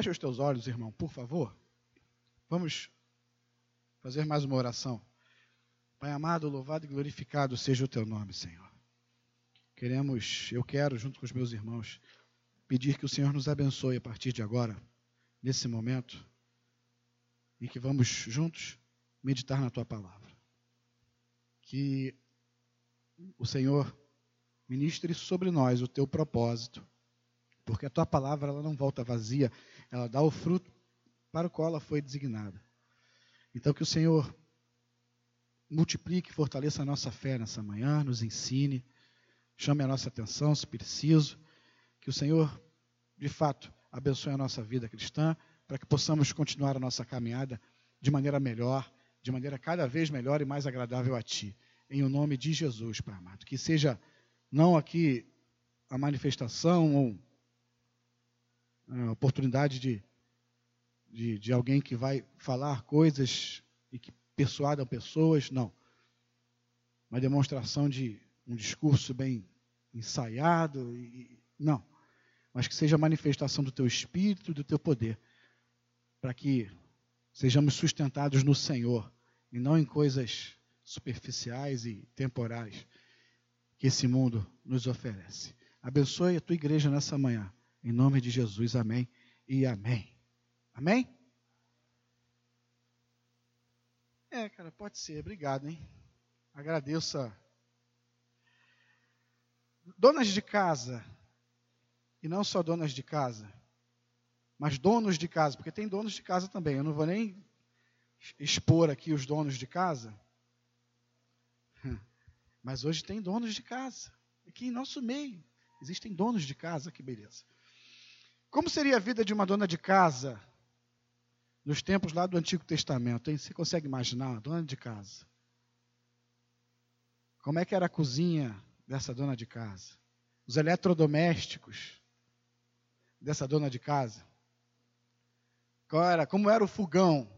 Feche os teus olhos, irmão, por favor. Vamos fazer mais uma oração. Pai amado, louvado e glorificado seja o teu nome, Senhor. Queremos, eu quero, junto com os meus irmãos, pedir que o Senhor nos abençoe a partir de agora, nesse momento, em que vamos juntos meditar na tua palavra. Que o Senhor ministre sobre nós o teu propósito, porque a tua palavra ela não volta vazia, ela dá o fruto para o qual ela foi designada. Então que o Senhor multiplique, fortaleça a nossa fé nessa manhã, nos ensine, chame a nossa atenção se preciso, que o Senhor, de fato, abençoe a nossa vida cristã, para que possamos continuar a nossa caminhada de maneira melhor, de maneira cada vez melhor e mais agradável a Ti. Em o nome de Jesus, Pai amado. Que seja não aqui a manifestação ou a oportunidade de, de, de alguém que vai falar coisas e que persuadam pessoas, não. Uma demonstração de um discurso bem ensaiado, e, não. Mas que seja a manifestação do teu espírito, do teu poder, para que sejamos sustentados no Senhor e não em coisas superficiais e temporais que esse mundo nos oferece. Abençoe a tua igreja nessa manhã. Em nome de Jesus, amém e amém. Amém? É, cara, pode ser. Obrigado, hein? Agradeça. Donas de casa, e não só donas de casa, mas donos de casa, porque tem donos de casa também. Eu não vou nem expor aqui os donos de casa. Mas hoje tem donos de casa. Aqui em nosso meio existem donos de casa, que beleza. Como seria a vida de uma dona de casa nos tempos lá do Antigo Testamento? Hein? Você consegue imaginar uma dona de casa? Como é que era a cozinha dessa dona de casa? Os eletrodomésticos dessa dona de casa? Qual era, como era o fogão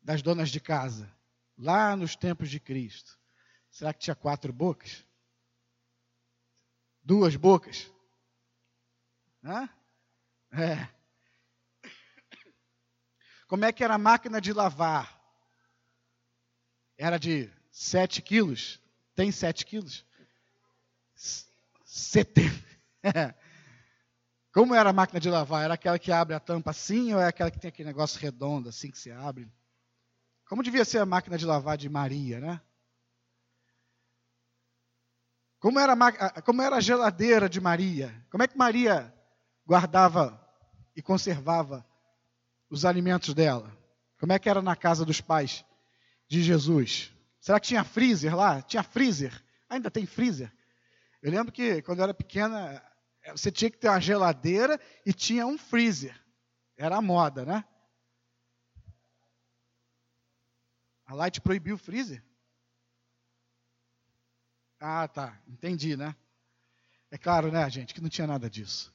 das donas de casa, lá nos tempos de Cristo? Será que tinha quatro bocas? Duas bocas? Hã? É. Como é que era a máquina de lavar? Era de 7 quilos? Tem 7 quilos? 70. É. Como era a máquina de lavar? Era aquela que abre a tampa assim ou é aquela que tem aquele negócio redondo assim que se abre? Como devia ser a máquina de lavar de Maria, né? Como era, a, como era a geladeira de Maria? Como é que Maria guardava e conservava os alimentos dela? Como é que era na casa dos pais de Jesus? Será que tinha freezer lá? Tinha freezer? Ainda tem freezer? Eu lembro que quando eu era pequena, você tinha que ter uma geladeira e tinha um freezer. Era a moda, né? A Light proibiu o freezer? Ah, tá. Entendi, né? É claro, né, gente, que não tinha nada disso.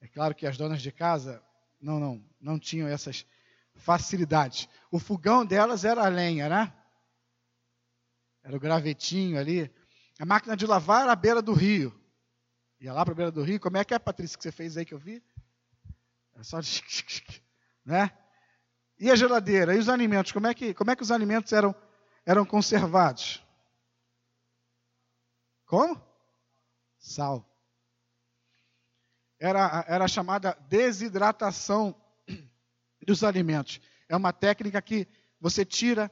É claro que as donas de casa não, não, não tinham essas facilidades. O fogão delas era a lenha, né? Era o gravetinho ali. A máquina de lavar era à beira do rio. Ia lá para a beira do rio. Como é que é, Patrícia, que você fez aí que eu vi? É só. Né? E a geladeira? E os alimentos? Como é que, como é que os alimentos eram, eram conservados? Como? Sal. Era, era chamada desidratação dos alimentos. É uma técnica que você tira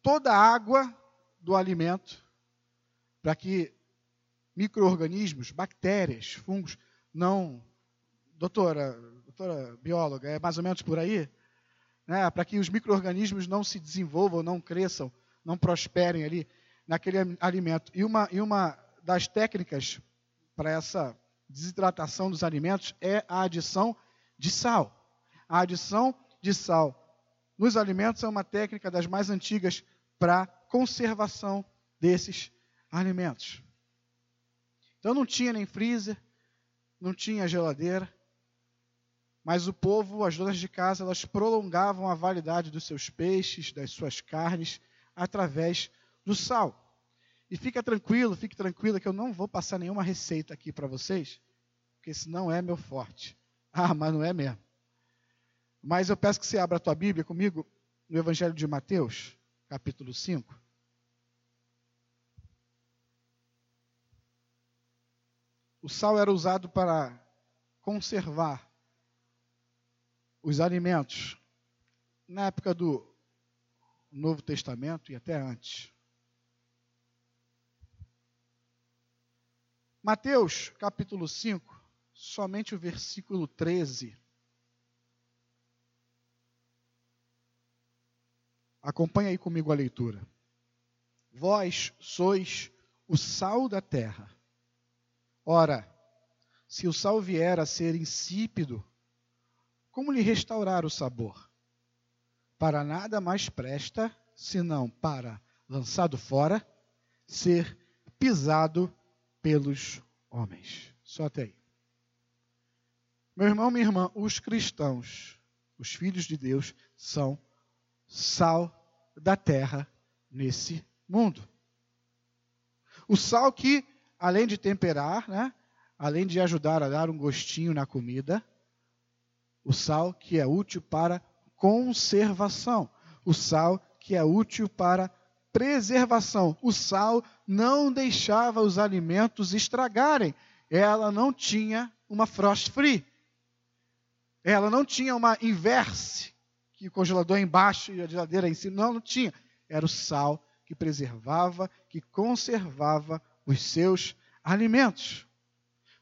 toda a água do alimento para que micro-organismos, bactérias, fungos, não. Doutora, doutora bióloga, é mais ou menos por aí? Né? Para que os micro-organismos não se desenvolvam, não cresçam, não prosperem ali naquele alimento. E uma, e uma das técnicas para essa desidratação dos alimentos é a adição de sal. A adição de sal nos alimentos é uma técnica das mais antigas para conservação desses alimentos. Então não tinha nem freezer, não tinha geladeira, mas o povo, as donas de casa, elas prolongavam a validade dos seus peixes, das suas carnes, através do sal. E fica tranquilo, fique tranquila que eu não vou passar nenhuma receita aqui para vocês, porque esse não é meu forte. Ah, mas não é mesmo. Mas eu peço que você abra a tua Bíblia comigo no Evangelho de Mateus, capítulo 5. O sal era usado para conservar os alimentos na época do Novo Testamento e até antes. Mateus capítulo 5, somente o versículo 13. Acompanhe aí comigo a leitura. Vós sois o sal da terra. Ora, se o sal vier a ser insípido, como lhe restaurar o sabor? Para nada mais presta, senão para, lançado fora, ser pisado pelos homens. Só até aí. Meu irmão, minha irmã, os cristãos, os filhos de Deus, são sal da terra nesse mundo. O sal que, além de temperar, né, além de ajudar a dar um gostinho na comida, o sal que é útil para conservação, o sal que é útil para preservação. O sal não deixava os alimentos estragarem. Ela não tinha uma frost free. Ela não tinha uma inverse, que o congelador é embaixo e a geladeira em cima. Não, não tinha. Era o sal que preservava, que conservava os seus alimentos.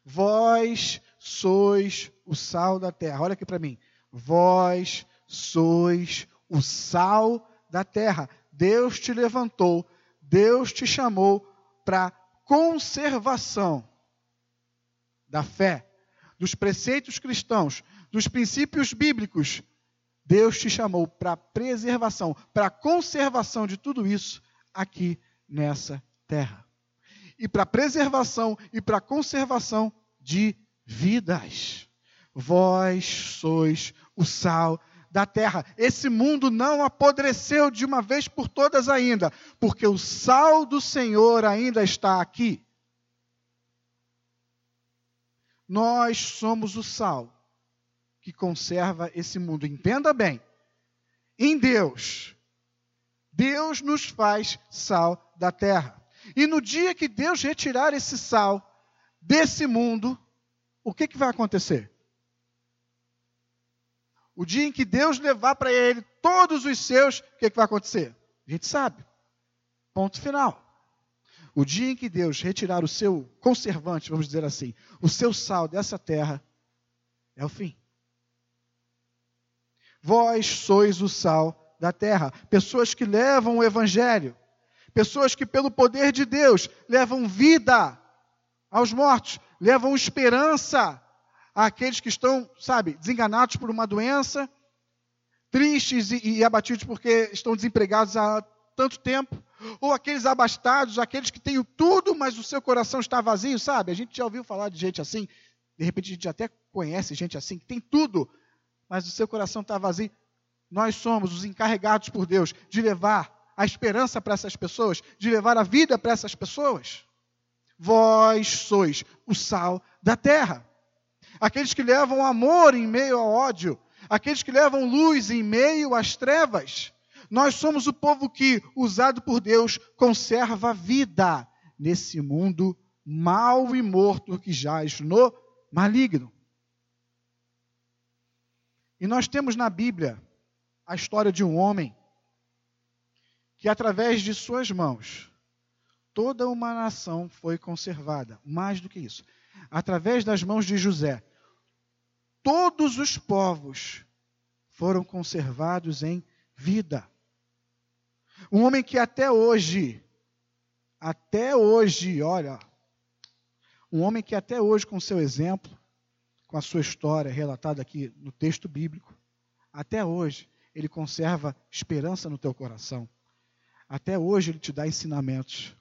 Vós sois o sal da terra. Olha aqui para mim. Vós sois o sal da terra. Deus te levantou, Deus te chamou para conservação da fé, dos preceitos cristãos, dos princípios bíblicos. Deus te chamou para preservação, para conservação de tudo isso aqui nessa terra. E para preservação e para conservação de vidas. Vós sois o sal da terra. Esse mundo não apodreceu de uma vez por todas ainda, porque o sal do Senhor ainda está aqui. Nós somos o sal que conserva esse mundo. Entenda bem. Em Deus, Deus nos faz sal da terra. E no dia que Deus retirar esse sal desse mundo, o que, que vai acontecer? O dia em que Deus levar para ele todos os seus, o que, que vai acontecer? A gente sabe. Ponto final. O dia em que Deus retirar o seu conservante, vamos dizer assim, o seu sal dessa terra, é o fim. Vós sois o sal da terra. Pessoas que levam o evangelho. Pessoas que, pelo poder de Deus, levam vida aos mortos, levam esperança àqueles que estão, sabe, desenganados por uma doença, tristes e, e abatidos porque estão desempregados há tanto tempo, ou aqueles abastados, aqueles que têm tudo, mas o seu coração está vazio, sabe? A gente já ouviu falar de gente assim, de repente a gente até conhece gente assim, que tem tudo, mas o seu coração está vazio. Nós somos os encarregados por Deus de levar a esperança para essas pessoas, de levar a vida para essas pessoas. Vós sois o sal da terra aqueles que levam amor em meio ao ódio, aqueles que levam luz em meio às trevas. Nós somos o povo que, usado por Deus, conserva a vida nesse mundo mau e morto que jaz no maligno. E nós temos na Bíblia a história de um homem que, através de suas mãos, toda uma nação foi conservada. Mais do que isso, através das mãos de José, todos os povos foram conservados em vida. Um homem que até hoje, até hoje, olha, um homem que até hoje, com seu exemplo, com a sua história relatada aqui no texto bíblico, até hoje, ele conserva esperança no teu coração. Até hoje, ele te dá ensinamentos.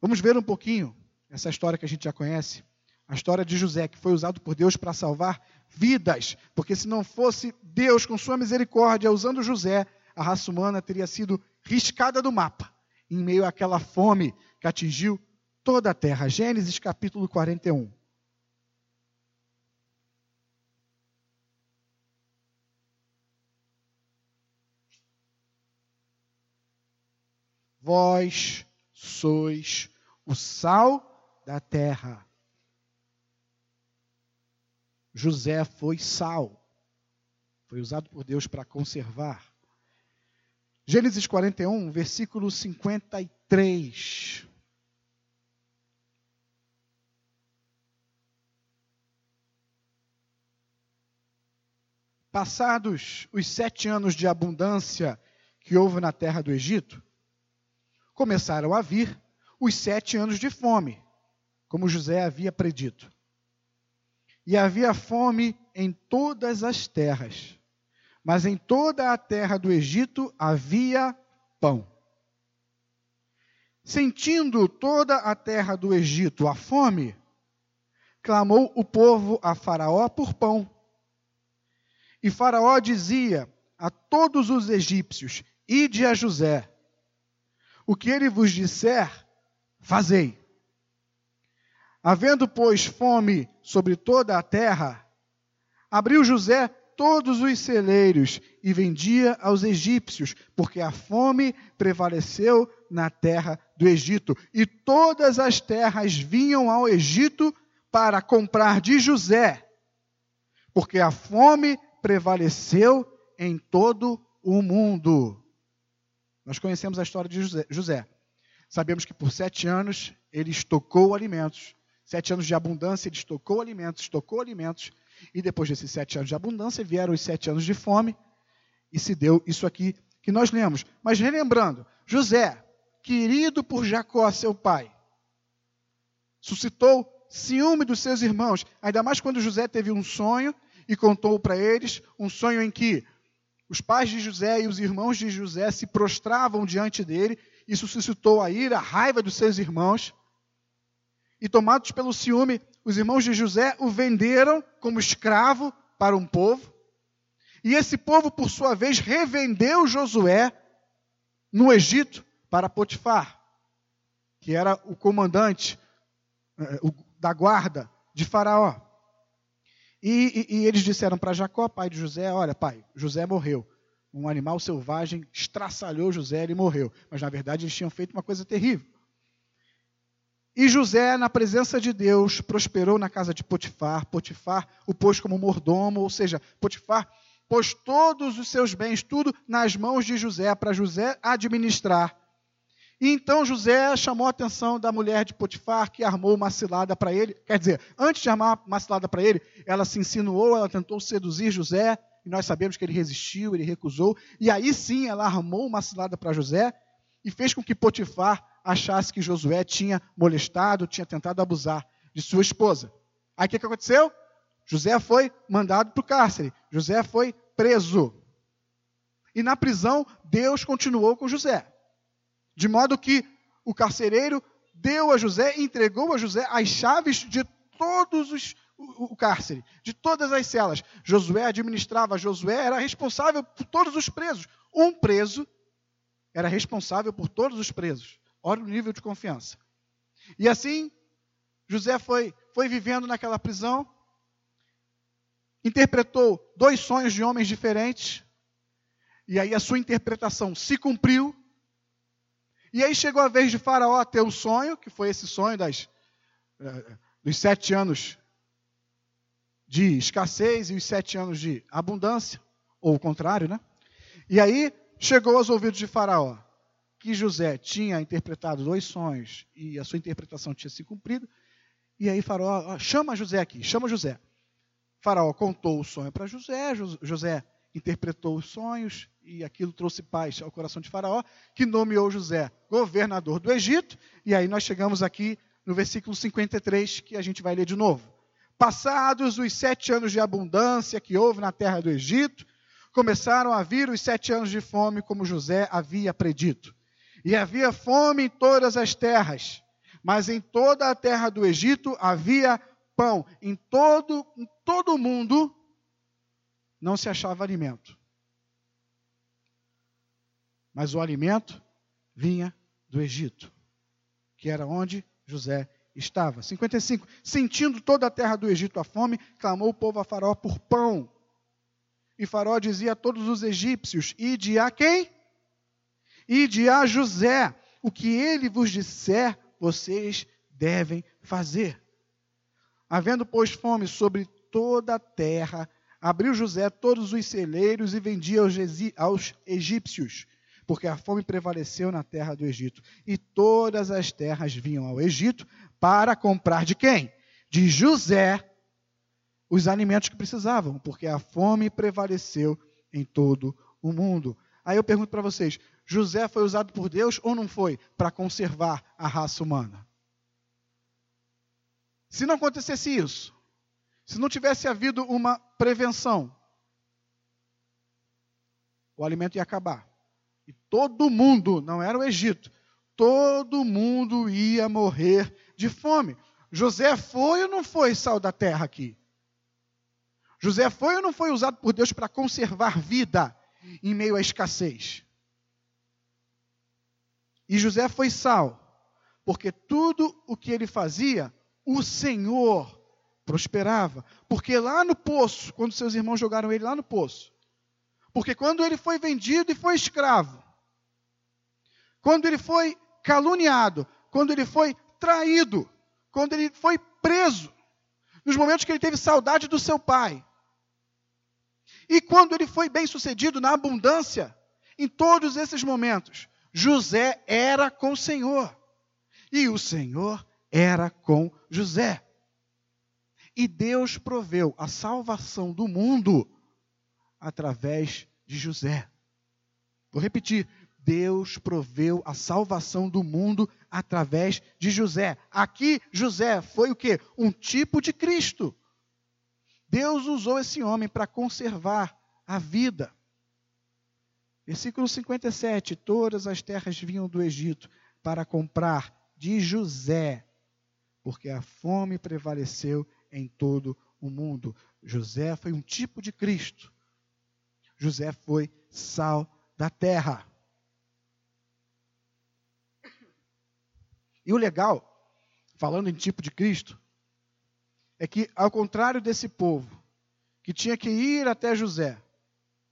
Vamos ver um pouquinho essa história que a gente já conhece. A história de José, que foi usado por Deus para salvar vidas, porque se não fosse Deus, com sua misericórdia, usando José, a raça humana teria sido riscada do mapa, em meio àquela fome que atingiu toda a terra. Gênesis capítulo 41. Vós sois o sal da terra. José foi sal. Foi usado por Deus para conservar. Gênesis 41, versículo 53. Passados os sete anos de abundância que houve na terra do Egito, começaram a vir os sete anos de fome, como José havia predito. E havia fome em todas as terras, mas em toda a terra do Egito havia pão. Sentindo toda a terra do Egito a fome, clamou o povo a Faraó por pão. E Faraó dizia a todos os egípcios: Ide a José. O que ele vos disser, fazei. Havendo, pois, fome sobre toda a terra, abriu José todos os celeiros e vendia aos egípcios, porque a fome prevaleceu na terra do Egito. E todas as terras vinham ao Egito para comprar de José, porque a fome prevaleceu em todo o mundo. Nós conhecemos a história de José. Sabemos que por sete anos ele estocou alimentos. Sete anos de abundância, ele estocou alimentos, estocou alimentos. E depois desses sete anos de abundância, vieram os sete anos de fome. E se deu isso aqui que nós lemos. Mas relembrando, José, querido por Jacó, seu pai, suscitou ciúme dos seus irmãos, ainda mais quando José teve um sonho e contou para eles um sonho em que os pais de José e os irmãos de José se prostravam diante dele. Isso suscitou a ira, a raiva dos seus irmãos. E tomados pelo ciúme, os irmãos de José o venderam como escravo para um povo. E esse povo, por sua vez, revendeu Josué no Egito para Potifar, que era o comandante eh, da guarda de Faraó. E, e, e eles disseram para Jacó, pai de José: Olha, pai, José morreu. Um animal selvagem estraçalhou José e morreu. Mas na verdade eles tinham feito uma coisa terrível. E José, na presença de Deus, prosperou na casa de Potifar. Potifar o pôs como mordomo, ou seja, Potifar pôs todos os seus bens, tudo nas mãos de José, para José administrar. E então José chamou a atenção da mulher de Potifar, que armou uma cilada para ele. Quer dizer, antes de armar uma cilada para ele, ela se insinuou, ela tentou seduzir José, e nós sabemos que ele resistiu, ele recusou. E aí sim ela armou uma cilada para José e fez com que Potifar achasse que Josué tinha molestado, tinha tentado abusar de sua esposa. Aí o que, que aconteceu? José foi mandado para o cárcere. José foi preso. E na prisão, Deus continuou com José. De modo que o carcereiro deu a José, entregou a José as chaves de todos os o, cárcere, de todas as celas. Josué administrava, Josué era responsável por todos os presos. Um preso era responsável por todos os presos. Olha o nível de confiança. E assim, José foi, foi vivendo naquela prisão, interpretou dois sonhos de homens diferentes, e aí a sua interpretação se cumpriu, e aí chegou a vez de Faraó ter o sonho, que foi esse sonho das, eh, dos sete anos de escassez e os sete anos de abundância, ou o contrário, né? E aí chegou aos ouvidos de Faraó que José tinha interpretado dois sonhos e a sua interpretação tinha se cumprido. E aí Faraó, chama José aqui, chama José. Faraó contou o sonho para José, José interpretou os sonhos e aquilo trouxe paz ao coração de Faraó, que nomeou José governador do Egito. E aí nós chegamos aqui no versículo 53, que a gente vai ler de novo. Passados os sete anos de abundância que houve na terra do Egito, começaram a vir os sete anos de fome, como José havia predito. E havia fome em todas as terras, mas em toda a terra do Egito havia pão. Em todo, em todo o mundo não se achava alimento. Mas o alimento vinha do Egito, que era onde José estava. 55. Sentindo toda a terra do Egito a fome, clamou o povo a Faraó por pão. E Faraó dizia a todos os egípcios: Ide a quem? Ide a José, o que ele vos disser, vocês devem fazer. Havendo, pois, fome sobre toda a terra, abriu José todos os celeiros e vendia aos egípcios, porque a fome prevaleceu na terra do Egito. E todas as terras vinham ao Egito para comprar de quem? De José os alimentos que precisavam, porque a fome prevaleceu em todo o mundo. Aí eu pergunto para vocês: José foi usado por Deus ou não foi para conservar a raça humana? Se não acontecesse isso, se não tivesse havido uma prevenção, o alimento ia acabar. E todo mundo, não era o Egito, todo mundo ia morrer de fome. José foi ou não foi sal da terra aqui? José foi ou não foi usado por Deus para conservar vida em meio à escassez? E José foi sal, porque tudo o que ele fazia, o Senhor prosperava. Porque lá no poço, quando seus irmãos jogaram ele lá no poço, porque quando ele foi vendido e foi escravo, quando ele foi caluniado, quando ele foi traído, quando ele foi preso, nos momentos que ele teve saudade do seu pai, e quando ele foi bem sucedido na abundância, em todos esses momentos, José era com o Senhor, e o Senhor era com José. E Deus proveu a salvação do mundo através de José. Vou repetir: Deus proveu a salvação do mundo através de José. Aqui, José foi o que? Um tipo de Cristo. Deus usou esse homem para conservar a vida. Versículo 57: Todas as terras vinham do Egito para comprar de José, porque a fome prevaleceu em todo o mundo. José foi um tipo de Cristo. José foi sal da terra. E o legal, falando em tipo de Cristo, é que, ao contrário desse povo, que tinha que ir até José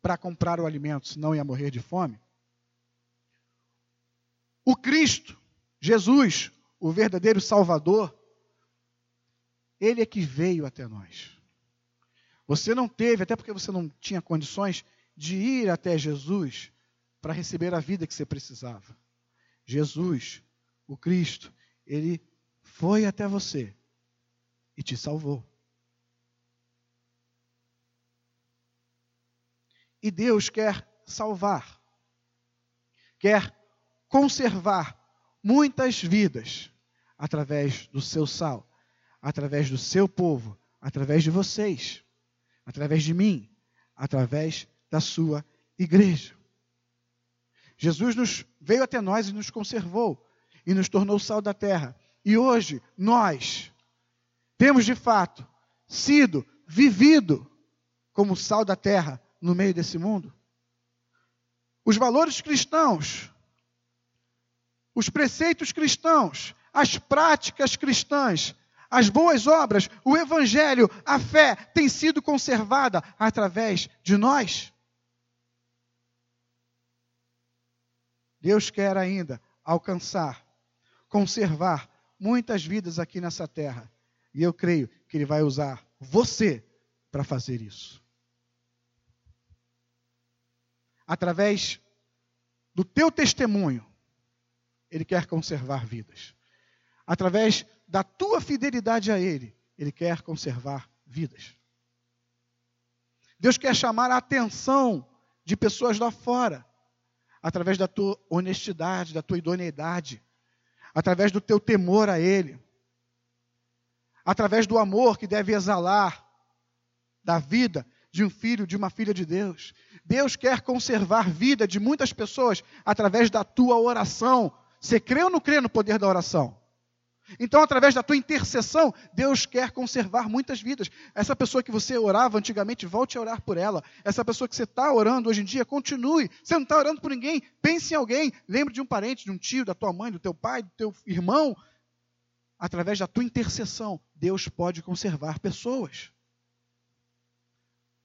para comprar o alimento, senão ia morrer de fome, o Cristo, Jesus, o verdadeiro Salvador, ele é que veio até nós. Você não teve, até porque você não tinha condições de ir até Jesus para receber a vida que você precisava. Jesus, o Cristo, ele foi até você e te salvou. E Deus quer salvar, quer conservar muitas vidas através do seu sal, através do seu povo, através de vocês, através de mim, através da sua igreja. Jesus nos veio até nós e nos conservou e nos tornou sal da terra. E hoje nós temos de fato sido vivido como sal da terra no meio desse mundo? Os valores cristãos, os preceitos cristãos, as práticas cristãs, as boas obras, o evangelho, a fé tem sido conservada através de nós? Deus quer ainda alcançar, conservar muitas vidas aqui nessa terra e eu creio que Ele vai usar você para fazer isso. Através do teu testemunho, Ele quer conservar vidas. Através da tua fidelidade a Ele, Ele quer conservar vidas. Deus quer chamar a atenção de pessoas lá fora, através da tua honestidade, da tua idoneidade, através do teu temor a Ele através do amor que deve exalar da vida de um filho, de uma filha de Deus. Deus quer conservar vida de muitas pessoas através da tua oração. Você crê ou não crê no poder da oração? Então, através da tua intercessão, Deus quer conservar muitas vidas. Essa pessoa que você orava antigamente, volte a orar por ela. Essa pessoa que você está orando hoje em dia, continue. Você não está orando por ninguém, pense em alguém. Lembre de um parente, de um tio, da tua mãe, do teu pai, do teu irmão através da tua intercessão, Deus pode conservar pessoas.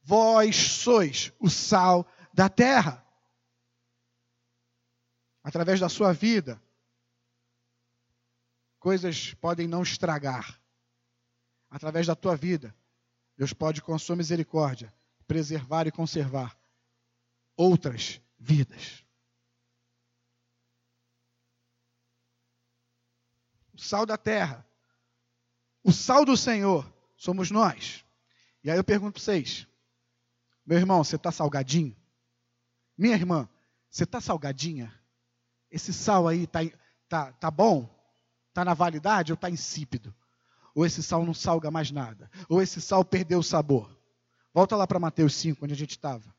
Vós sois o sal da terra. Através da sua vida, coisas podem não estragar. Através da tua vida, Deus pode, com sua misericórdia, preservar e conservar outras vidas. O sal da terra, o sal do Senhor, somos nós. E aí eu pergunto para vocês, meu irmão, você está salgadinho? Minha irmã, você está salgadinha? Esse sal aí está tá, tá bom? Está na validade ou está insípido? Ou esse sal não salga mais nada? Ou esse sal perdeu o sabor? Volta lá para Mateus 5, onde a gente estava.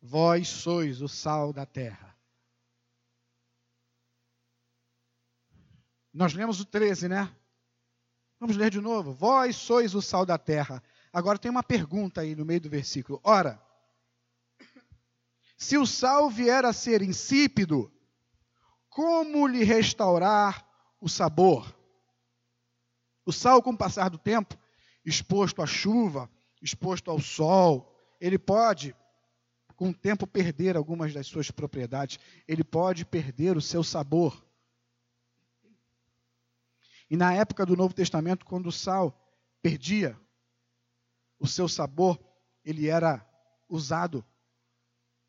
Vós sois o sal da terra. Nós lemos o 13, né? Vamos ler de novo. Vós sois o sal da terra. Agora tem uma pergunta aí no meio do versículo. Ora, se o sal vier a ser insípido, como lhe restaurar o sabor? O sal, com o passar do tempo, exposto à chuva, exposto ao sol, ele pode, com o tempo, perder algumas das suas propriedades, ele pode perder o seu sabor. E na época do Novo Testamento, quando o sal perdia o seu sabor, ele era usado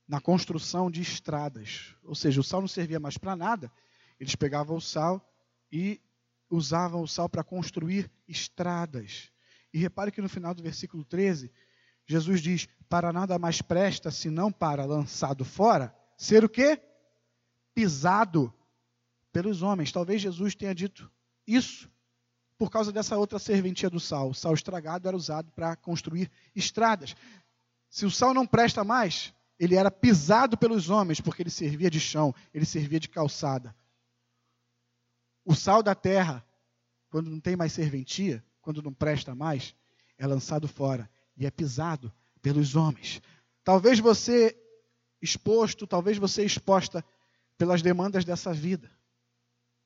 na construção de estradas. Ou seja, o sal não servia mais para nada. Eles pegavam o sal e usavam o sal para construir estradas. E repare que no final do versículo 13, Jesus diz: Para nada mais presta senão para, lançado fora, ser o quê? Pisado pelos homens. Talvez Jesus tenha dito isso por causa dessa outra serventia do sal. O sal estragado era usado para construir estradas. Se o sal não presta mais, ele era pisado pelos homens, porque ele servia de chão, ele servia de calçada. O sal da terra, quando não tem mais serventia, quando não presta mais, é lançado fora e é pisado pelos homens. Talvez você exposto, talvez você exposta pelas demandas dessa vida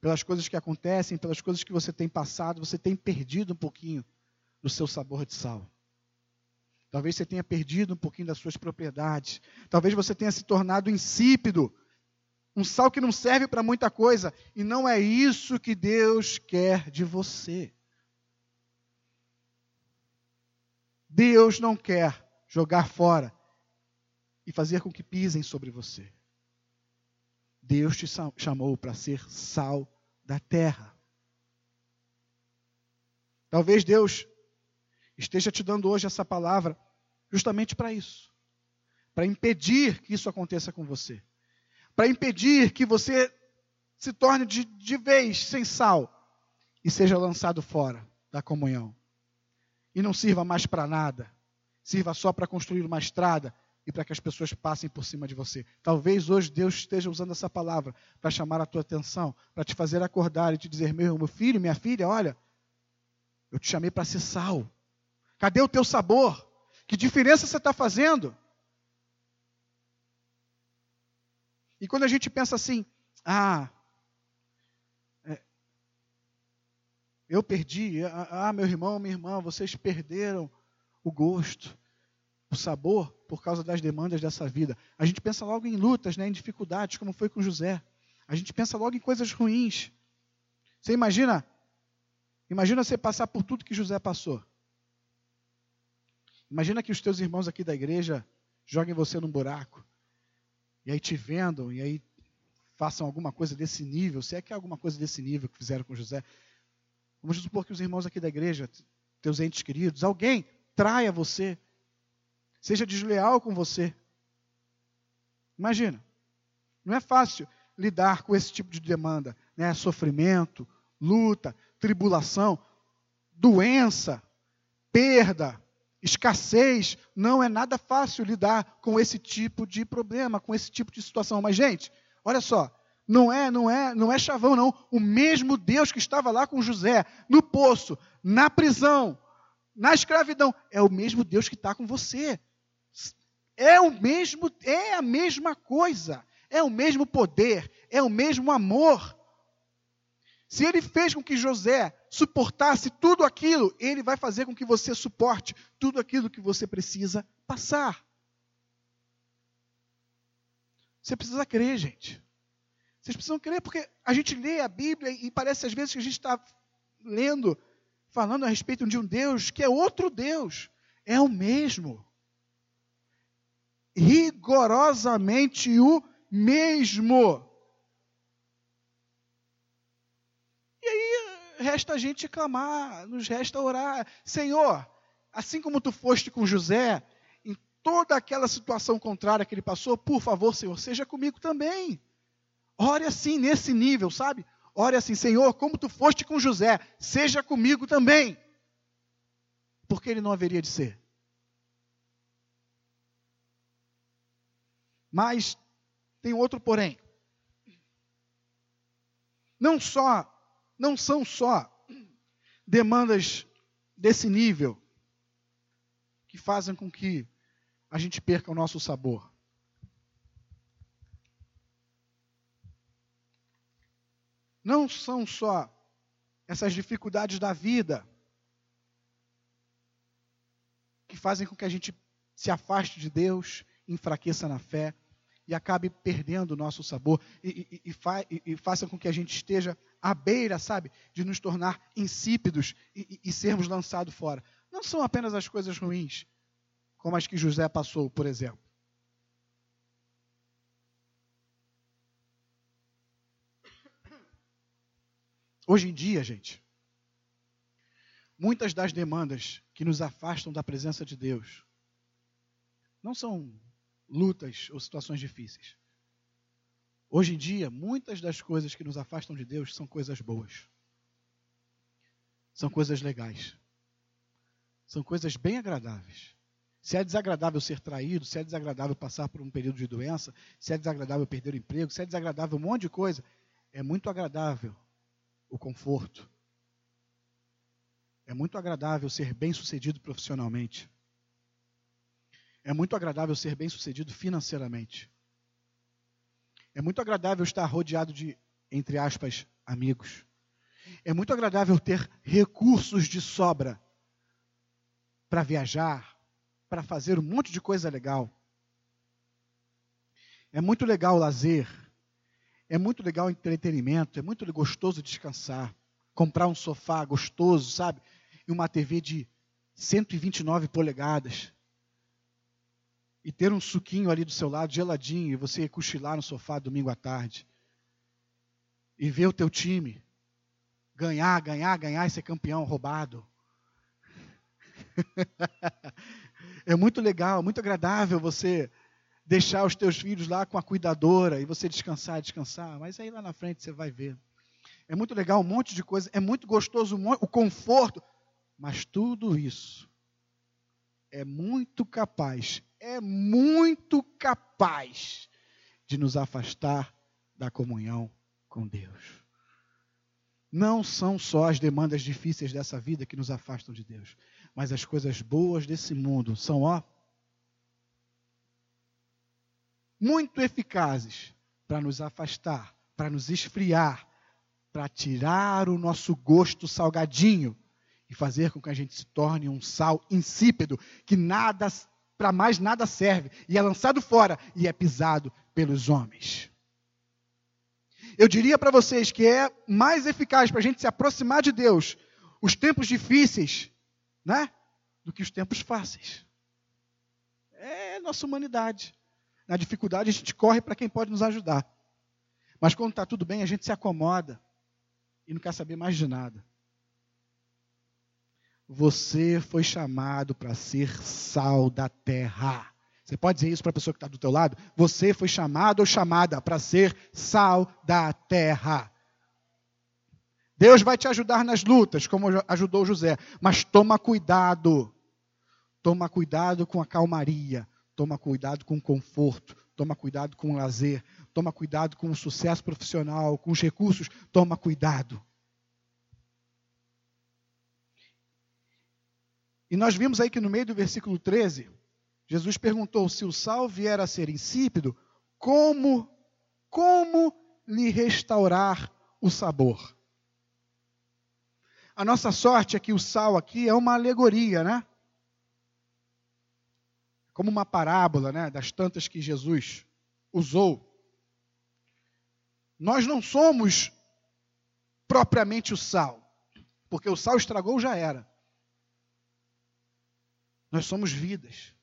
pelas coisas que acontecem, pelas coisas que você tem passado, você tem perdido um pouquinho do seu sabor de sal. Talvez você tenha perdido um pouquinho das suas propriedades. Talvez você tenha se tornado insípido. Um sal que não serve para muita coisa. E não é isso que Deus quer de você. Deus não quer jogar fora e fazer com que pisem sobre você. Deus te chamou para ser sal da terra. Talvez Deus esteja te dando hoje essa palavra justamente para isso. Para impedir que isso aconteça com você, para impedir que você se torne de, de vez sem sal e seja lançado fora da comunhão. E não sirva mais para nada, sirva só para construir uma estrada e para que as pessoas passem por cima de você. Talvez hoje Deus esteja usando essa palavra para chamar a tua atenção, para te fazer acordar e te dizer: meu, meu filho, minha filha, olha, eu te chamei para ser sal. Cadê o teu sabor? Que diferença você está fazendo? E quando a gente pensa assim, ah, é, eu perdi, ah, ah, meu irmão, minha irmã, vocês perderam o gosto o sabor por causa das demandas dessa vida. A gente pensa logo em lutas, né, em dificuldades, como foi com José. A gente pensa logo em coisas ruins. Você imagina? Imagina você passar por tudo que José passou. Imagina que os teus irmãos aqui da igreja joguem você num buraco. E aí te vendam, e aí façam alguma coisa desse nível. Se é que é alguma coisa desse nível que fizeram com José. Vamos supor que os irmãos aqui da igreja, teus entes queridos, alguém traia você, seja desleal com você. Imagina, não é fácil lidar com esse tipo de demanda, né? Sofrimento, luta, tribulação, doença, perda, escassez, não é nada fácil lidar com esse tipo de problema, com esse tipo de situação. Mas gente, olha só, não é, não é, não é chavão não. O mesmo Deus que estava lá com José no poço, na prisão, na escravidão, é o mesmo Deus que está com você. É o mesmo, é a mesma coisa, é o mesmo poder, é o mesmo amor. Se ele fez com que José suportasse tudo aquilo, ele vai fazer com que você suporte tudo aquilo que você precisa passar. Você precisa crer, gente. Vocês precisam crer, porque a gente lê a Bíblia e parece às vezes que a gente está lendo, falando a respeito de um Deus que é outro Deus. É o mesmo. Rigorosamente o mesmo. E aí resta a gente clamar, nos resta orar. Senhor, assim como tu foste com José, em toda aquela situação contrária que ele passou, por favor, Senhor, seja comigo também. Ore assim, nesse nível, sabe? Ore assim, Senhor, como tu foste com José, seja comigo também. Porque ele não haveria de ser. Mas tem outro porém. Não só, não são só demandas desse nível que fazem com que a gente perca o nosso sabor. não são só essas dificuldades da vida que fazem com que a gente se afaste de Deus, enfraqueça na fé e acabe perdendo o nosso sabor e, e, e, fa, e, façam com que a gente esteja à beira, sabe, de nos tornar insípidos e sermos lançados fora. Não são apenas as coisas ruins, como as que José passou, por exemplo. Hoje em dia, gente, muitas das demandas que nos afastam da presença de Deus não são lutas ou situações difíceis. Hoje em dia, muitas das coisas que nos afastam de Deus são coisas boas. São coisas legais. São coisas bem agradáveis. Se é desagradável ser traído, se é desagradável passar por um período de doença, se é desagradável perder o emprego, se é desagradável um monte de coisa, é muito agradável o conforto. É muito agradável ser bem-sucedido profissionalmente. É muito agradável ser bem-sucedido financeiramente. É muito agradável estar rodeado de, entre aspas, amigos. É muito agradável ter recursos de sobra para viajar, para fazer um monte de coisa legal. É muito legal o lazer, é muito legal o entretenimento, é muito gostoso descansar. Comprar um sofá gostoso, sabe? E uma TV de 129 polegadas. E ter um suquinho ali do seu lado, geladinho, e você cochilar no sofá domingo à tarde. E ver o teu time ganhar, ganhar, ganhar e ser campeão roubado. é muito legal, muito agradável você deixar os teus filhos lá com a cuidadora e você descansar, descansar, mas aí lá na frente você vai ver. É muito legal, um monte de coisa, é muito gostoso o conforto, mas tudo isso é muito capaz, é muito capaz de nos afastar da comunhão com Deus. Não são só as demandas difíceis dessa vida que nos afastam de Deus, mas as coisas boas desse mundo são, ó, muito eficazes para nos afastar, para nos esfriar, para tirar o nosso gosto salgadinho e fazer com que a gente se torne um sal insípido, que nada, para mais nada serve, e é lançado fora e é pisado pelos homens. Eu diria para vocês que é mais eficaz para a gente se aproximar de Deus os tempos difíceis, né? Do que os tempos fáceis. É nossa humanidade. Na dificuldade, a gente corre para quem pode nos ajudar. Mas quando está tudo bem, a gente se acomoda e não quer saber mais de nada. Você foi chamado para ser sal da terra. Você pode dizer isso para a pessoa que está do teu lado? Você foi chamado ou chamada para ser sal da terra. Deus vai te ajudar nas lutas, como ajudou José. Mas toma cuidado. Toma cuidado com a calmaria. Toma cuidado com o conforto, toma cuidado com o lazer, toma cuidado com o sucesso profissional, com os recursos, toma cuidado. E nós vimos aí que no meio do versículo 13, Jesus perguntou: se o sal vier a ser insípido, como, como lhe restaurar o sabor? A nossa sorte é que o sal aqui é uma alegoria, né? como uma parábola, né, das tantas que Jesus usou Nós não somos propriamente o sal, porque o sal estragou já era. Nós somos vidas.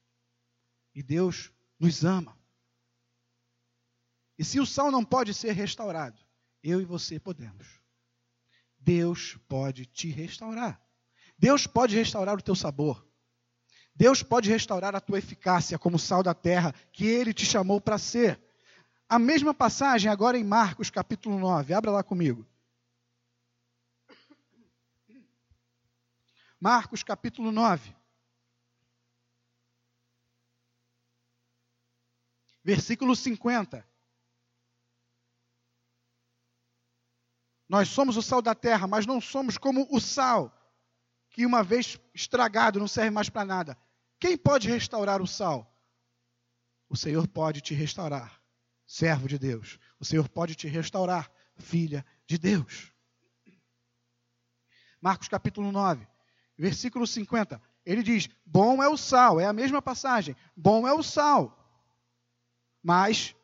E Deus nos ama. E se o sal não pode ser restaurado, eu e você podemos. Deus pode te restaurar. Deus pode restaurar o teu sabor. Deus pode restaurar a tua eficácia como sal da terra que ele te chamou para ser. A mesma passagem agora em Marcos capítulo 9. Abra lá comigo. Marcos capítulo 9. Versículo 50. Nós somos o sal da terra, mas não somos como o sal, que uma vez estragado não serve mais para nada. Quem pode restaurar o sal? O Senhor pode te restaurar, servo de Deus. O Senhor pode te restaurar, filha de Deus. Marcos capítulo 9, versículo 50. Ele diz: Bom é o sal, é a mesma passagem. Bom é o sal. Mas,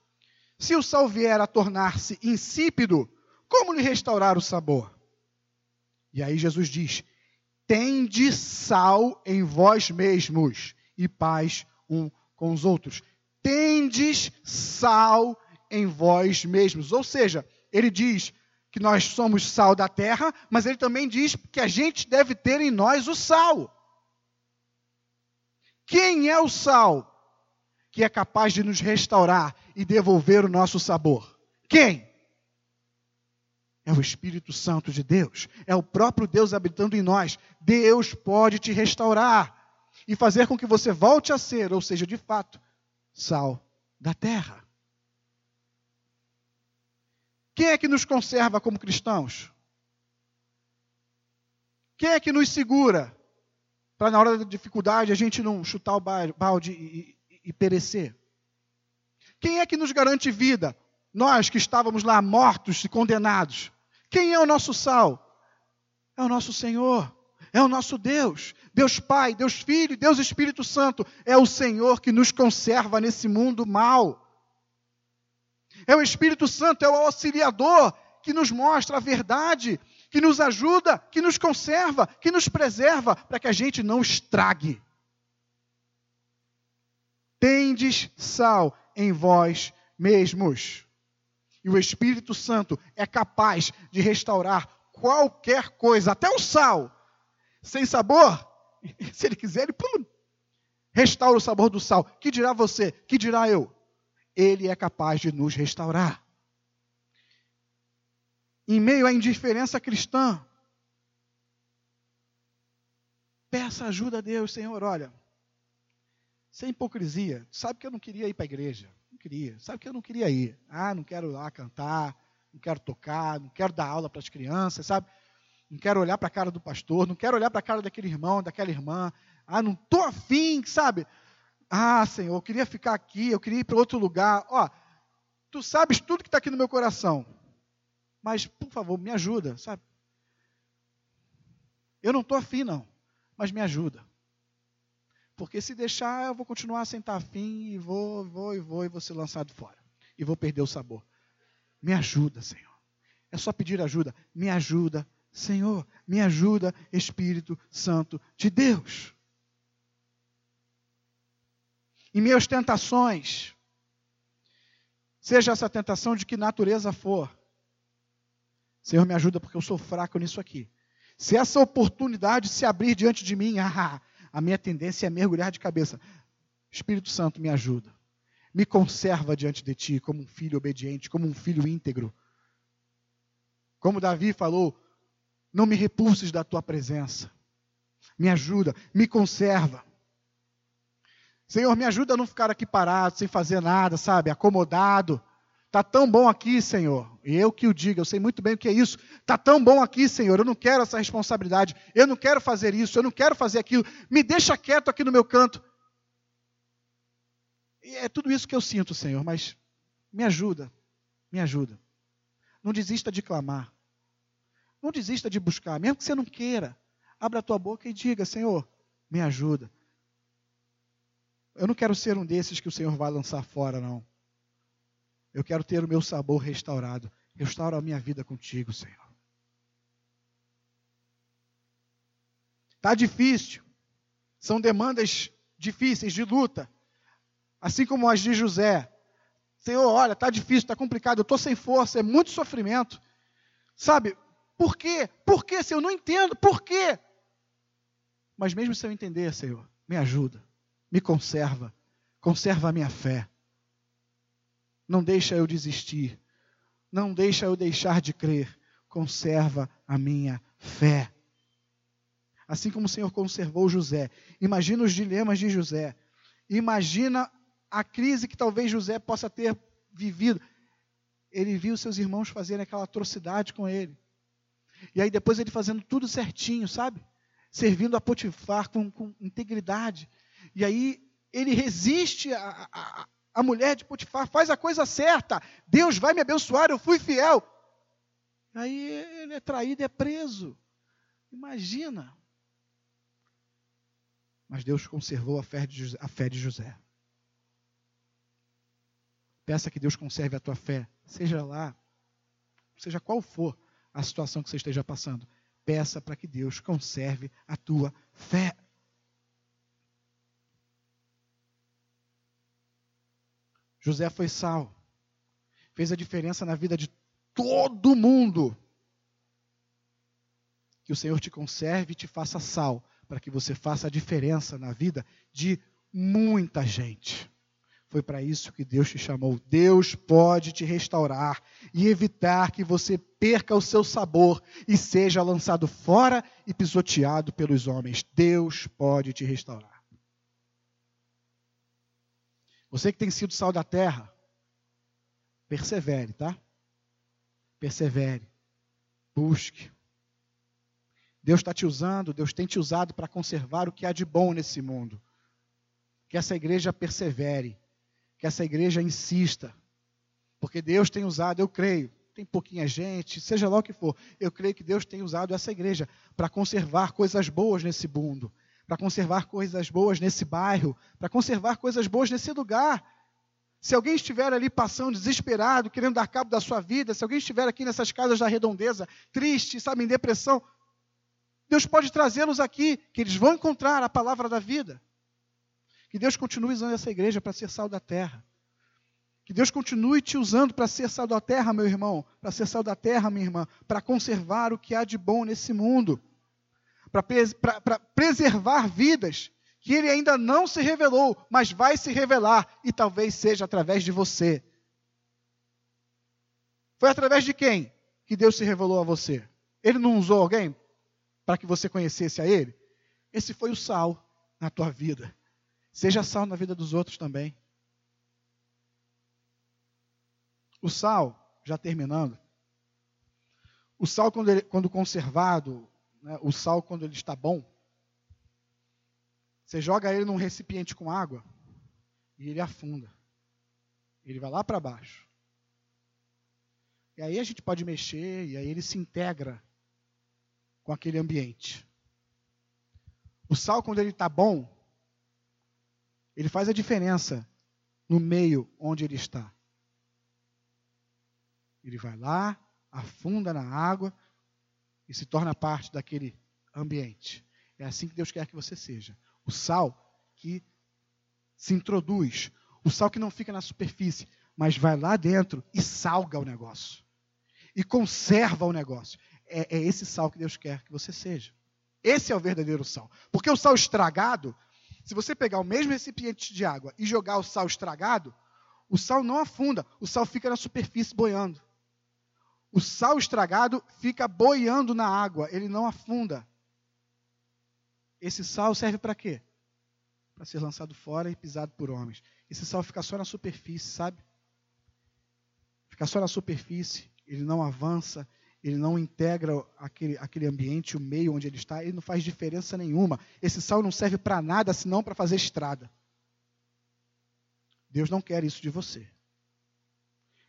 se o sal vier a tornar-se insípido, como lhe restaurar o sabor? E aí Jesus diz: Tende sal em vós mesmos e paz um com os outros. Tendes sal em vós mesmos. Ou seja, ele diz que nós somos sal da terra, mas ele também diz que a gente deve ter em nós o sal. Quem é o sal que é capaz de nos restaurar e devolver o nosso sabor? Quem? É o Espírito Santo de Deus. É o próprio Deus habitando em nós. Deus pode te restaurar e fazer com que você volte a ser, ou seja, de fato, sal da terra. Quem é que nos conserva como cristãos? Quem é que nos segura para na hora da dificuldade a gente não chutar o balde e, e, perecer? Quem é que nos garante vida? Nós que estávamos lá mortos e condenados. Quem é o nosso sal? É o nosso Senhor, é o nosso Deus. Deus Pai, Deus Filho, Deus Espírito Santo. É o Senhor que nos conserva nesse mundo mal. É o Espírito Santo, é o auxiliador que nos mostra a verdade, que nos ajuda, que nos conserva, que nos preserva, para que a gente não estrague. Tendes sal em vós mesmos. E o Espírito Santo é capaz de restaurar qualquer coisa, até o sal. Sem sabor, se ele quiser, ele pum, restaura o sabor do sal. Que dirá você? Que dirá eu? Ele é capaz de nos restaurar. Em meio à indiferença cristã, peça ajuda a Deus, Senhor. Olha, sem hipocrisia, sabe que eu não queria ir para a igreja queria. Sabe que eu não queria ir? Ah, não quero lá cantar, não quero tocar, não quero dar aula para as crianças, sabe? Não quero olhar para a cara do pastor, não quero olhar para a cara daquele irmão, daquela irmã. Ah, não estou afim, sabe? Ah, Senhor, eu queria ficar aqui, eu queria ir para outro lugar. Ó, tu sabes tudo que está aqui no meu coração. Mas, por favor, me ajuda, sabe? Eu não estou afim, não. Mas me ajuda. Porque se deixar, eu vou continuar sem estar afim e vou, vou e vou e vou ser lançado fora. E vou perder o sabor. Me ajuda, Senhor. É só pedir ajuda. Me ajuda, Senhor. Me ajuda, Espírito Santo de Deus. Em minhas tentações, seja essa tentação de que natureza for, Senhor, me ajuda porque eu sou fraco nisso aqui. Se essa oportunidade se abrir diante de mim, ah, a minha tendência é mergulhar de cabeça. Espírito Santo, me ajuda. Me conserva diante de ti como um filho obediente, como um filho íntegro. Como Davi falou, não me repulses da tua presença. Me ajuda, me conserva. Senhor, me ajuda a não ficar aqui parado, sem fazer nada, sabe? Acomodado. Está tão bom aqui, Senhor. E eu que o diga, eu sei muito bem o que é isso. Está tão bom aqui, Senhor. Eu não quero essa responsabilidade. Eu não quero fazer isso. Eu não quero fazer aquilo. Me deixa quieto aqui no meu canto. E é tudo isso que eu sinto, Senhor. Mas me ajuda. Me ajuda. Não desista de clamar. Não desista de buscar. Mesmo que você não queira. Abra a tua boca e diga: Senhor, me ajuda. Eu não quero ser um desses que o Senhor vai lançar fora, não. Eu quero ter o meu sabor restaurado. Restaura a minha vida contigo, Senhor. Está difícil. São demandas difíceis de luta. Assim como as de José. Senhor, olha, está difícil, está complicado, eu estou sem força, é muito sofrimento. Sabe, por quê? Por quê, Senhor? Eu não entendo, por quê? Mas mesmo se eu entender, Senhor, me ajuda, me conserva, conserva a minha fé. Não deixa eu desistir, não deixa eu deixar de crer, conserva a minha fé. Assim como o Senhor conservou José. Imagina os dilemas de José. Imagina a crise que talvez José possa ter vivido. Ele viu seus irmãos fazerem aquela atrocidade com ele. E aí depois ele fazendo tudo certinho, sabe? Servindo a Potifar com, com integridade. E aí ele resiste a, a, a mulher de Potifar, faz a coisa certa. Deus vai me abençoar, eu fui fiel. Aí ele é traído é preso. Imagina. Mas Deus conservou a fé de José. A fé de José. Peça que Deus conserve a tua fé, seja lá, seja qual for a situação que você esteja passando. Peça para que Deus conserve a tua fé. José foi sal, fez a diferença na vida de todo mundo. Que o Senhor te conserve e te faça sal, para que você faça a diferença na vida de muita gente. Foi para isso que Deus te chamou. Deus pode te restaurar e evitar que você perca o seu sabor e seja lançado fora e pisoteado pelos homens. Deus pode te restaurar. Você que tem sido sal da terra, persevere, tá? Persevere. Busque. Deus está te usando, Deus tem te usado para conservar o que há de bom nesse mundo. Que essa igreja persevere que essa igreja insista, porque Deus tem usado, eu creio, tem pouquinha gente, seja lá o que for, eu creio que Deus tem usado essa igreja para conservar coisas boas nesse mundo, para conservar coisas boas nesse bairro, para conservar coisas boas nesse lugar. Se alguém estiver ali passando desesperado, querendo dar cabo da sua vida, se alguém estiver aqui nessas casas da redondeza, triste, sabe, em depressão, Deus pode trazê-los aqui, que eles vão encontrar a palavra da vida. Que Deus continue usando essa igreja para ser sal da terra. Que Deus continue te usando para ser sal da terra, meu irmão, para ser sal da terra, minha irmã, para conservar o que há de bom nesse mundo, para preservar vidas que Ele ainda não se revelou, mas vai se revelar e talvez seja através de você. Foi através de quem que Deus se revelou a você? Ele não usou alguém para que você conhecesse a Ele? Esse foi o sal na tua vida. Seja sal na vida dos outros também. O sal, já terminando, o sal, quando, ele, quando conservado, né, o sal, quando ele está bom, você joga ele num recipiente com água e ele afunda. Ele vai lá para baixo. E aí a gente pode mexer e aí ele se integra com aquele ambiente. O sal, quando ele está bom, ele faz a diferença no meio onde ele está. Ele vai lá, afunda na água e se torna parte daquele ambiente. É assim que Deus quer que você seja. O sal que se introduz, o sal que não fica na superfície, mas vai lá dentro e salga o negócio. E conserva o negócio. É, é esse sal que Deus quer que você seja. Esse é o verdadeiro sal. Porque o sal estragado, se você pegar o mesmo recipiente de água e jogar o sal estragado, o sal não afunda, o sal fica na superfície boiando. O sal estragado fica boiando na água, ele não afunda. Esse sal serve para quê? Para ser lançado fora e pisado por homens. Esse sal fica só na superfície, sabe? Fica só na superfície, ele não avança, ele não integra aquele, aquele ambiente, o meio onde ele está, ele não faz diferença nenhuma. Esse sal não serve para nada senão para fazer estrada. Deus não quer isso de você.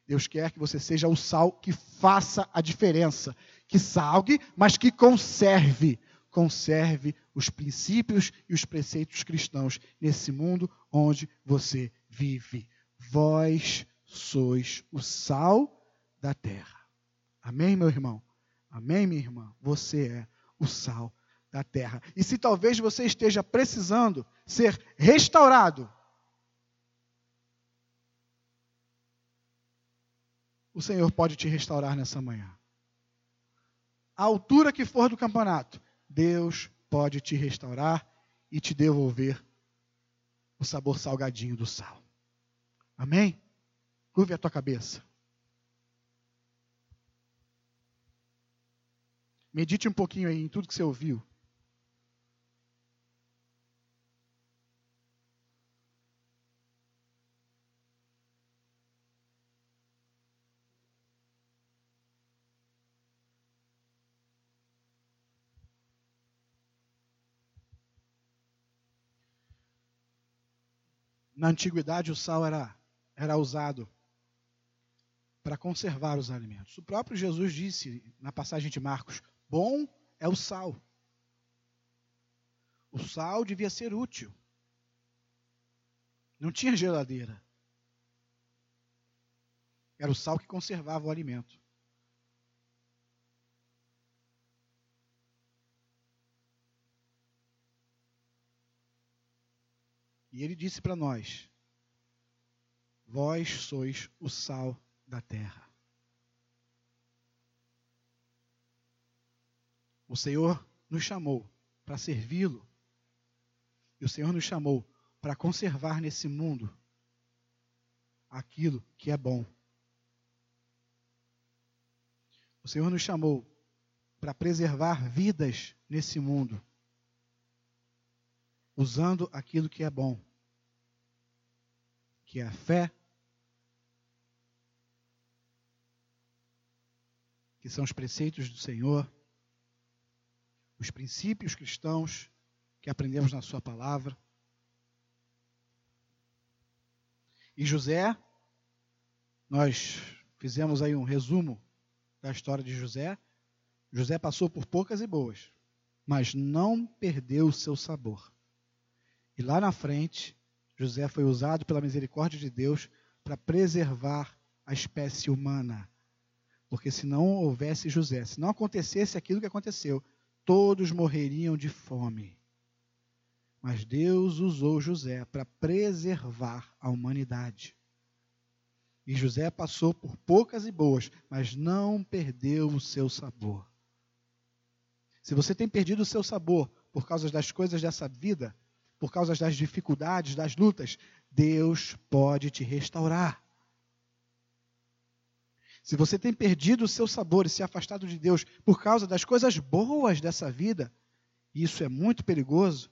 Deus quer que você seja o sal que faça a diferença, que salgue, mas que conserve, conserve os princípios e os preceitos cristãos nesse mundo onde você vive. Vós sois o sal da terra. Amém, meu irmão? Amém, minha irmã? Você é o sal da terra. E se talvez você esteja precisando ser restaurado, o Senhor pode te restaurar nessa manhã. A altura que for do campeonato, Deus pode te restaurar e te devolver o sabor salgadinho do sal. Amém? Curve a tua cabeça. Medite um pouquinho aí em tudo que você ouviu. Na antiguidade, o sal era, era usado para conservar os alimentos. O próprio Jesus disse na passagem de Marcos: Bom é o sal. O sal devia ser útil. Não tinha geladeira. Era o sal que conservava o alimento. E ele disse para nós: Vós sois o sal da terra. O Senhor nos chamou para servi-lo. E o Senhor nos chamou para conservar nesse mundo aquilo que é bom. O Senhor nos chamou para preservar vidas nesse mundo, usando aquilo que é bom, que é a fé, que são os preceitos do Senhor, os princípios cristãos que aprendemos na Sua palavra. E José, nós fizemos aí um resumo da história de José. José passou por poucas e boas, mas não perdeu o seu sabor. E lá na frente, José foi usado pela misericórdia de Deus para preservar a espécie humana. Porque se não houvesse José, se não acontecesse aquilo que aconteceu, todos morreriam de fome. Mas Deus usou José para preservar a humanidade. E José passou por poucas e boas, mas não perdeu o seu sabor. Se você tem perdido o seu sabor por causa das coisas dessa vida, por causa das dificuldades, das lutas, Deus pode te restaurar. Se você tem perdido o seu sabor e se afastado de Deus por causa das coisas boas dessa vida, isso é muito perigoso.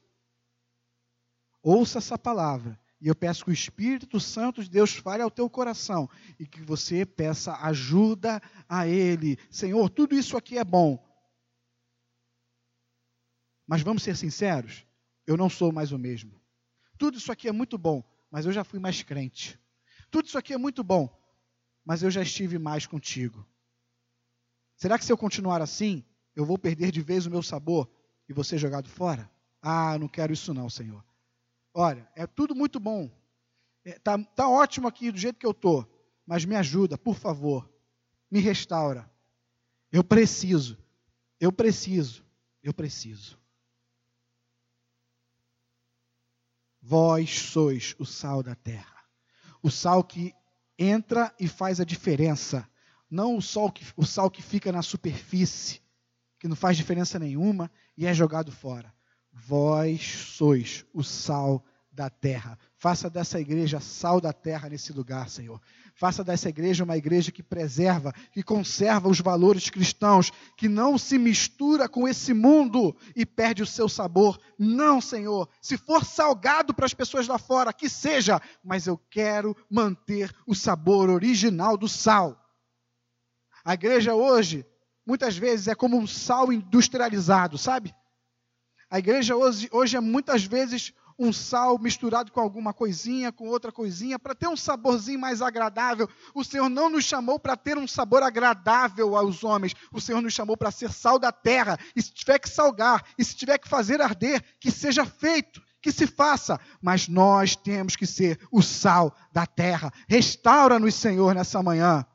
Ouça essa palavra e eu peço que o Espírito Santo de Deus fale ao teu coração e que você peça ajuda a Ele. Senhor, tudo isso aqui é bom. Mas vamos ser sinceros, eu não sou mais o mesmo. Tudo isso aqui é muito bom, mas eu já fui mais crente. Tudo isso aqui é muito bom, mas eu já estive mais contigo. Será que se eu continuar assim, eu vou perder de vez o meu sabor e vou ser jogado fora? Ah, não quero isso não, Senhor. Olha, é tudo muito bom. É, tá, tá ótimo aqui do jeito que eu estou, mas me ajuda, por favor. Me restaura. Eu preciso. Eu preciso. Eu preciso. Vós sois o sal da terra. O sal que entra e faz a diferença. Não o, que, o sal que fica na superfície, que não faz diferença nenhuma e é jogado fora. Vós sois o sal da terra. Faça dessa igreja sal da terra nesse lugar, Senhor. Faça dessa igreja uma igreja que preserva, que conserva os valores cristãos, que não se mistura com esse mundo e perde o seu sabor. Não, Senhor. Se for salgado para as pessoas lá fora, que seja, mas eu quero manter o sabor original do sal. A igreja hoje, muitas vezes, é como um sal industrializado, sabe? A igreja hoje, hoje é muitas vezes um sal misturado com alguma coisinha, com outra coisinha, para ter um saborzinho mais agradável. O Senhor não nos chamou para ter um sabor agradável aos homens. O Senhor nos chamou para ser sal da terra. E se tiver que salgar, e se tiver que fazer arder, que seja feito, que se faça. Mas nós temos que ser o sal da terra. Restaura-nos, Senhor, nessa manhã.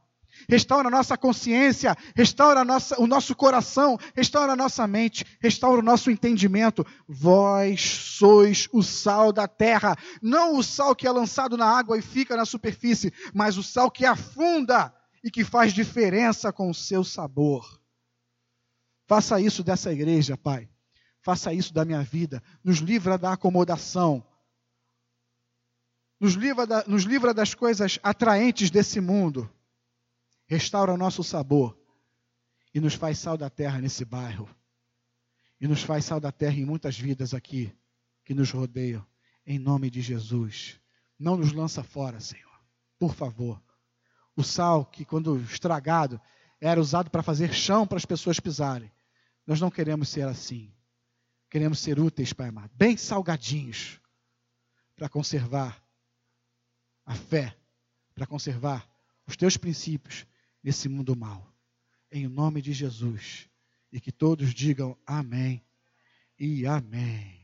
Restaura a nossa consciência, restaura nossa, o nosso coração, restaura a nossa mente, restaura o nosso entendimento. Vós sois o sal da terra, não o sal que é lançado na água e fica na superfície, mas o sal que afunda e que faz diferença com o seu sabor. Faça isso dessa igreja, Pai. Faça isso da minha vida. Nos livra da acomodação nos livra, da, nos livra das coisas atraentes desse mundo, restaura o nosso sabor e nos faz sal da terra nesse bairro. E nos faz sal da terra em muitas vidas aqui que nos rodeiam. Em nome de Jesus. Não nos lança fora, Senhor. Por favor. O sal que, quando estragado, era usado para fazer chão para as pessoas pisarem. Nós não queremos ser assim. Queremos ser úteis, Pai amado. Bem salgadinhos. Para conservar a fé para conservar os teus princípios nesse mundo mal. Em nome de Jesus. E que todos digam amém e amém.